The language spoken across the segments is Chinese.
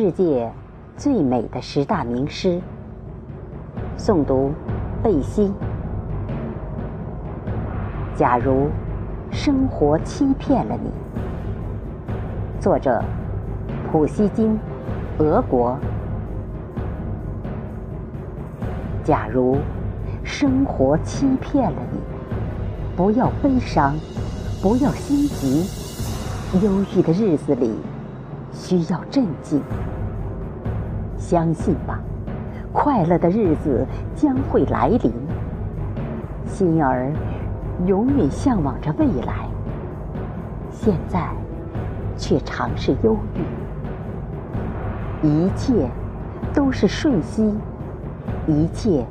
世界最美的十大名诗，诵读贝西。假如生活欺骗了你，作者普希金，俄国。假如生活欺骗了你，不要悲伤，不要心急，忧郁的日子里。需要镇静，相信吧，快乐的日子将会来临。心儿永远向往着未来，现在却尝试忧郁。一切都是瞬息，一切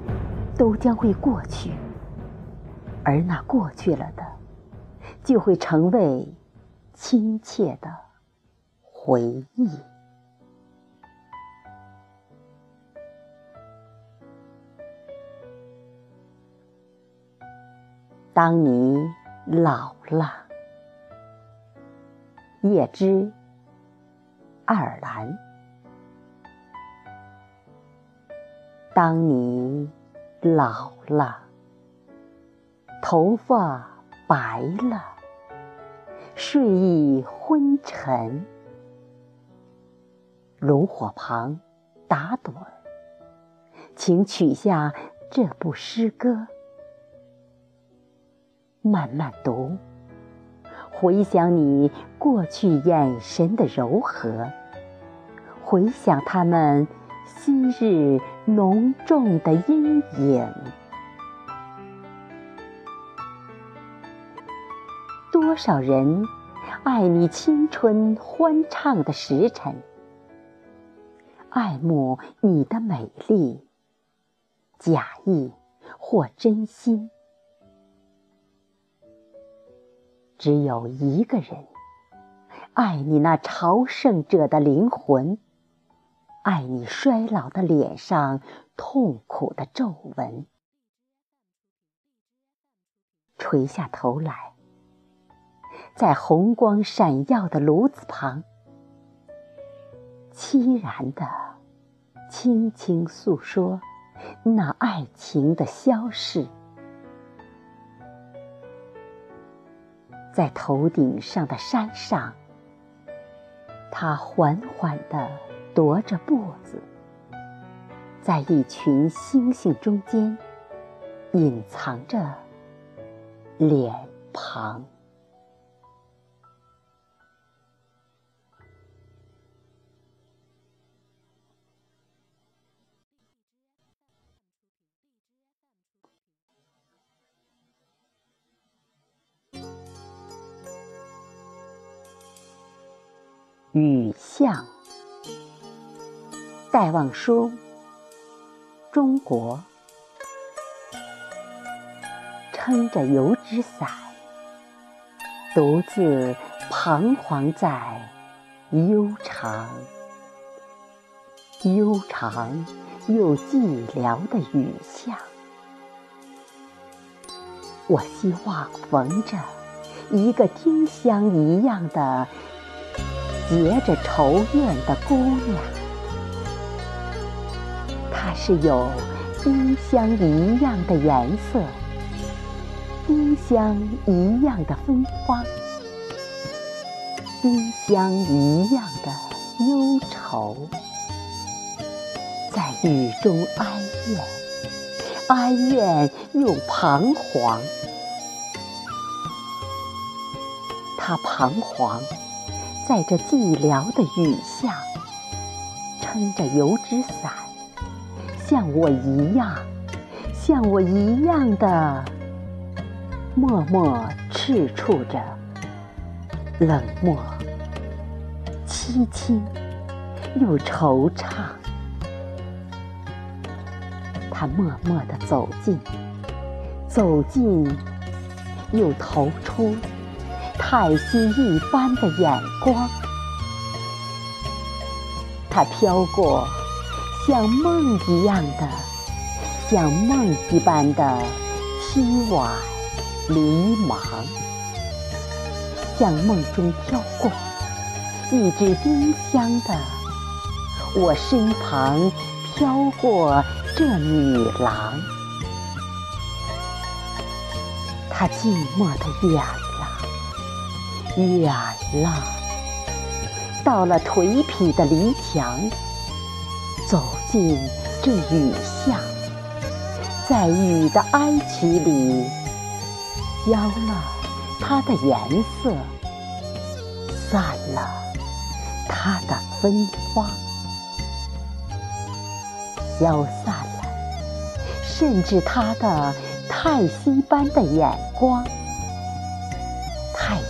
都将会过去，而那过去了的，就会成为亲切的。回忆。当你老了，叶芝，爱尔兰。当你老了，头发白了，睡意昏沉。炉火旁，打盹儿，请取下这部诗歌，慢慢读，回想你过去眼神的柔和，回想他们昔日浓重的阴影。多少人爱你青春欢畅的时辰。爱慕你的美丽，假意或真心，只有一个人爱你那朝圣者的灵魂，爱你衰老的脸上痛苦的皱纹。垂下头来，在红光闪耀的炉子旁。凄然的，轻轻诉说那爱情的消逝，在头顶上的山上，他缓缓地踱着步子，在一群星星中间隐藏着脸庞。雨巷，戴望舒，中国，撑着油纸伞，独自彷徨在悠长、悠长又寂寥的雨巷。我希望逢着一个丁香一样的。结着愁怨的姑娘，她是有丁香一样的颜色，丁香一样的芬芳，丁香一样的忧愁，在雨中哀怨，哀怨又彷徨，她彷徨。在这寂寥的雨巷，撑着油纸伞，像我一样，像我一样的，默默赤触着，冷漠、凄清又惆怅。他默默地走近，走近又投出。太息一般的眼光，它飘过，像梦一样的，像梦一般的凄婉迷茫，像梦中飘过一只丁香的我身旁飘过这女郎，她寂寞的远，远了，到了颓圮的篱墙，走进这雨巷，在雨的哀曲里，消了它的颜色，散了它的芬芳。消散了，甚至他的叹息般的眼光，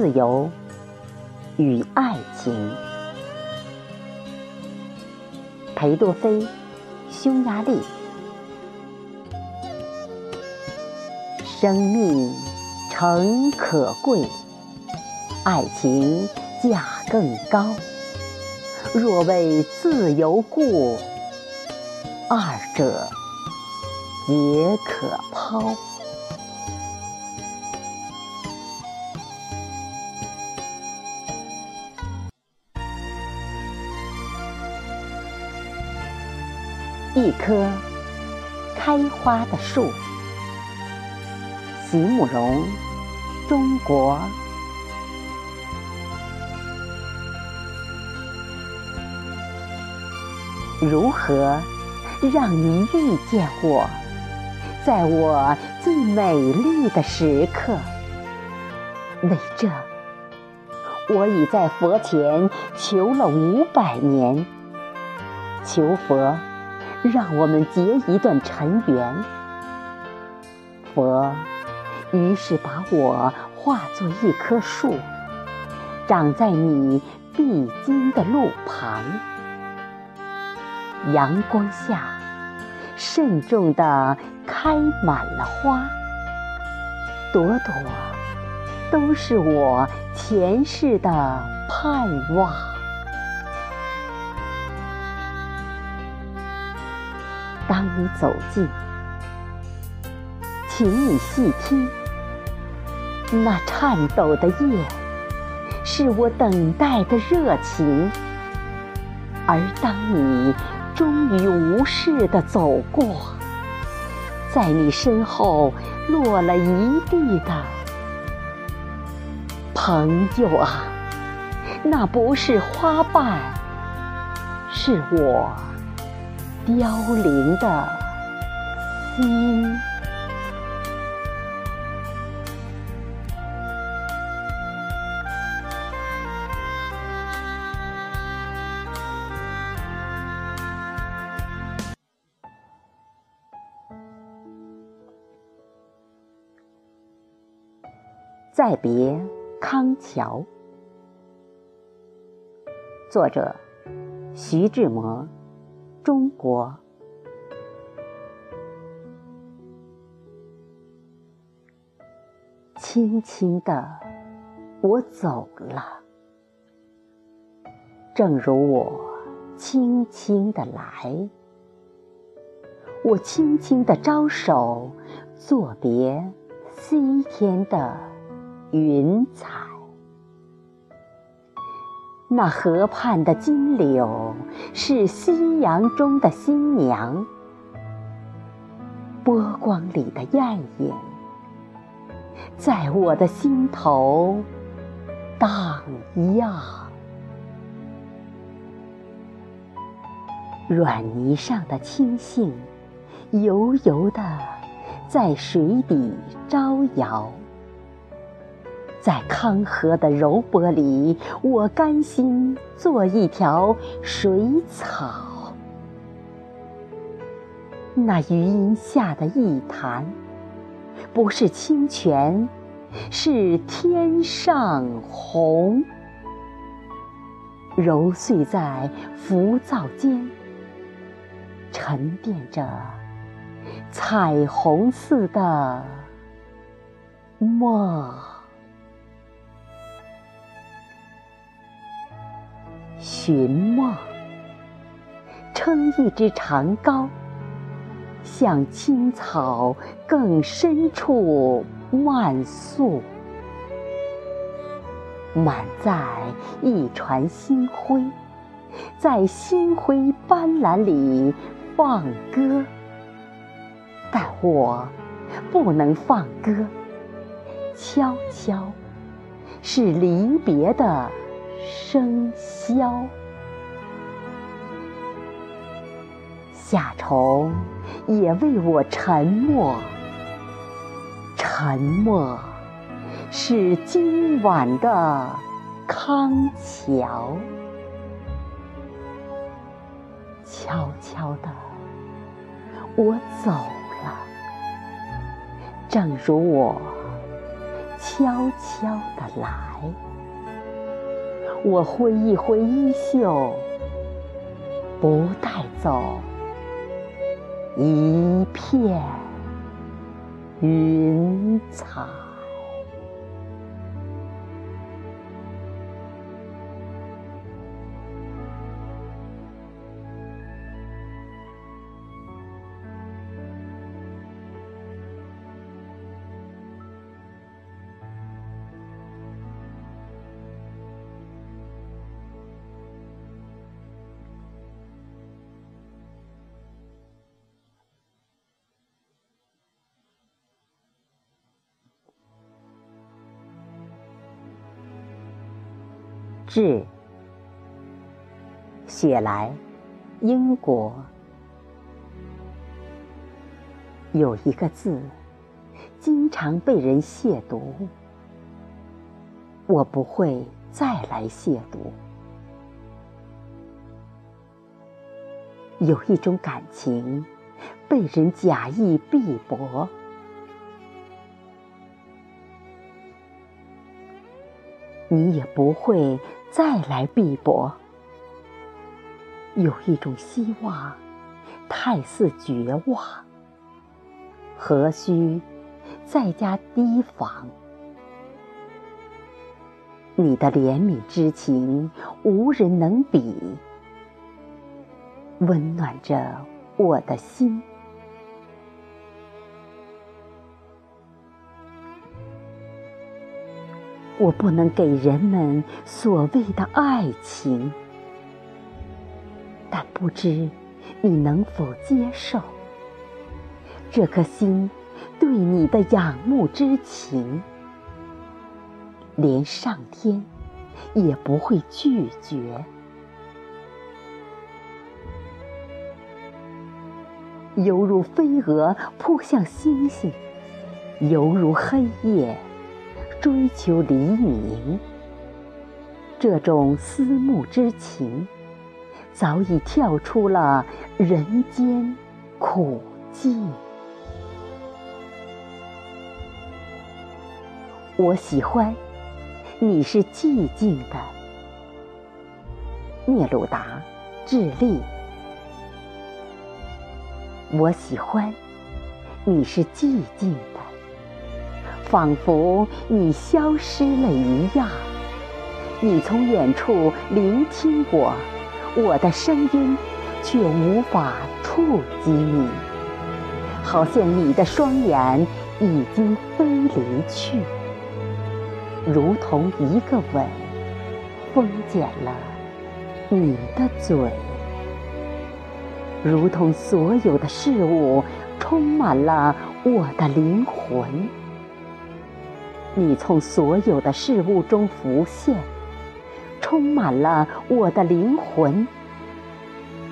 自由与爱情。裴多菲，匈牙利。生命诚可贵，爱情价更高。若为自由故，二者皆可抛。一棵开花的树，席慕容，中国。如何让你遇见我，在我最美丽的时刻？为这，我已在佛前求了五百年，求佛。让我们结一段尘缘。佛于是把我化作一棵树，长在你必经的路旁，阳光下慎重地开满了花，朵朵都是我前世的盼望。当你走近，请你细听，那颤抖的叶，是我等待的热情；而当你终于无视的走过，在你身后落了一地的朋友啊，那不是花瓣，是我。凋零的心，再别康桥。作者：徐志摩。中国，轻轻的，我走了，正如我轻轻的来，我轻轻的招手，作别西天的云彩。那河畔的金柳是夕阳中的新娘，波光里的艳影，在我的心头荡漾。软泥上的青荇，油油的在水底招摇。在康河的柔波里，我甘心做一条水草，那余音下的一潭，不是清泉，是天上虹，揉碎在浮躁间，沉淀着彩虹似的梦。寻梦，撑一支长篙，向青草更深处漫溯，满载一船星辉，在星辉斑斓里放歌。但我不能放歌，悄悄，是离别的。笙箫，夏虫也为我沉默。沉默是今晚的康桥。悄悄的，我走了，正如我悄悄的来。我挥一挥衣袖，不带走一片云彩。致雪莱，英国。有一个字，经常被人亵渎，我不会再来亵渎。有一种感情，被人假意鄙薄。你也不会再来碧波。有一种希望，太似绝望，何须再加提防？你的怜悯之情，无人能比，温暖着我的心。我不能给人们所谓的爱情，但不知你能否接受这颗心对你的仰慕之情，连上天也不会拒绝。犹如飞蛾扑向星星，犹如黑夜。追求黎明，这种思慕之情，早已跳出了人间苦境。我喜欢你是寂静的，聂鲁达，智利。我喜欢你是寂静。仿佛你消失了一样，你从远处聆听我，我的声音却无法触及你，好像你的双眼已经飞离去，如同一个吻封缄了你的嘴，如同所有的事物充满了我的灵魂。你从所有的事物中浮现，充满了我的灵魂。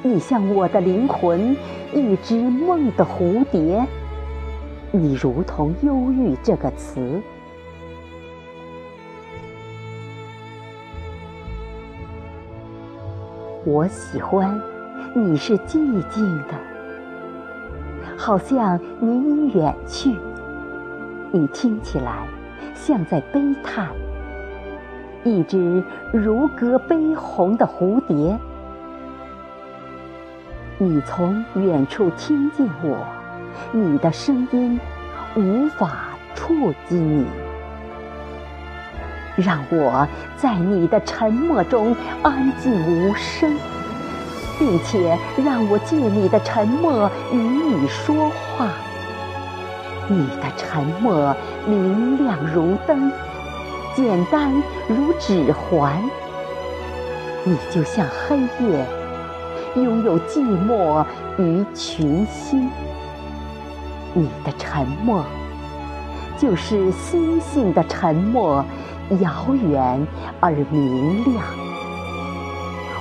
你像我的灵魂，一只梦的蝴蝶。你如同忧郁这个词。我喜欢你是寂静的，好像你已远去。你听起来像在悲叹，一只如歌悲鸿的蝴蝶。你从远处听见我，你的声音无法触及你。让我在你的沉默中安静无声，并且让我借你的沉默与你说话。你的沉默明亮如灯，简单如指环。你就像黑夜，拥有寂寞与群星。你的沉默，就是星星的沉默。遥远而明亮，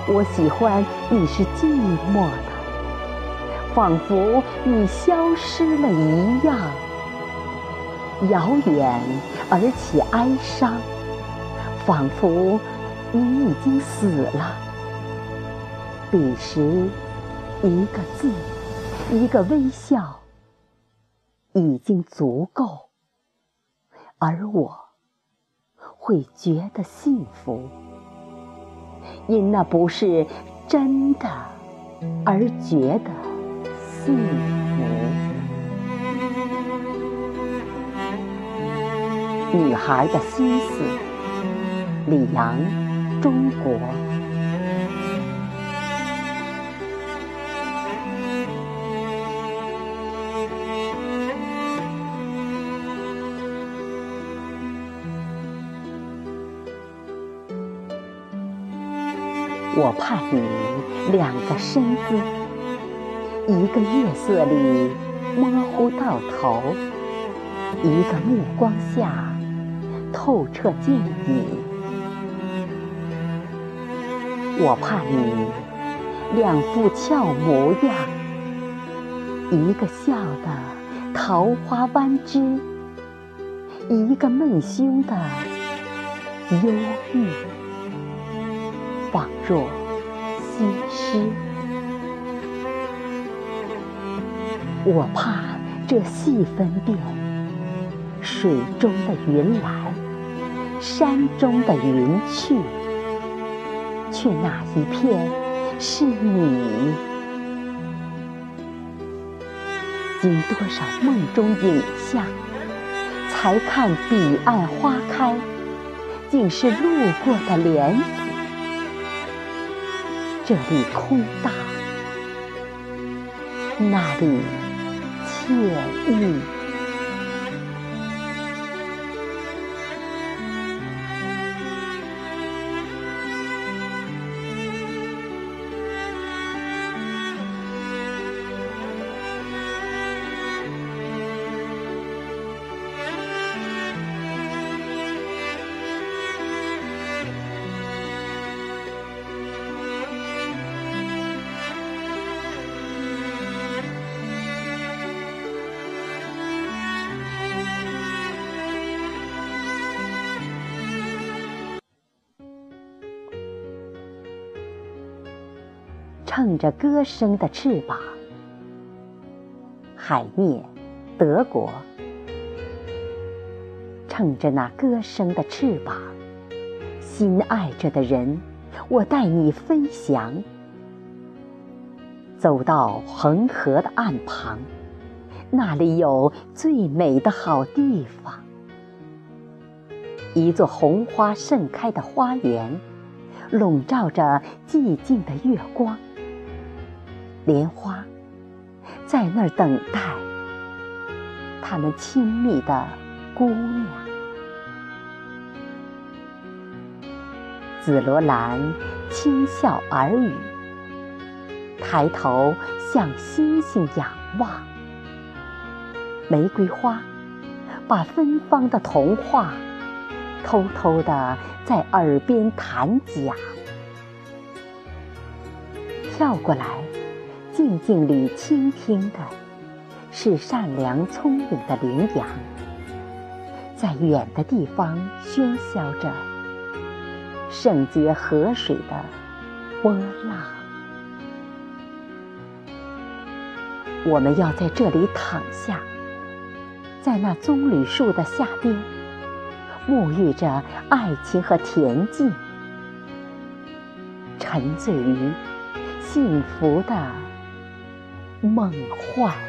我喜欢你是寂寞的，仿佛你消失了一样。遥远而且哀伤，仿佛你已经死了。彼时，一个字，一个微笑，已经足够，而我。会觉得幸福，因那不是真的而觉得幸福。女孩的心思，李阳，中国。我怕你两个身姿，一个月色里模糊到头，一个目光下透彻见底。我怕你两副俏模样，一个笑得桃花弯枝，一个闷胸的忧郁。仿若西施，我怕这细分辨，水中的云来，山中的云去，却哪一片是你？经多少梦中影像，才看彼岸花开，竟是路过的莲子。这里空荡，那里惬意。乘着歌声的翅膀，海涅，德国。乘着那歌声的翅膀，心爱着的人，我带你飞翔，走到恒河的岸旁，那里有最美的好地方，一座红花盛开的花园，笼罩着寂静的月光。莲花在那儿等待，他们亲密的姑娘。紫罗兰轻笑耳语，抬头向星星仰望。玫瑰花把芬芳的童话偷偷的在耳边弹讲，跳过来。静静里倾听的，是善良聪明的羚羊，在远的地方喧嚣着圣洁河水的波浪。我们要在这里躺下，在那棕榈树的下边，沐浴着爱情和恬静，沉醉于幸福的梦幻。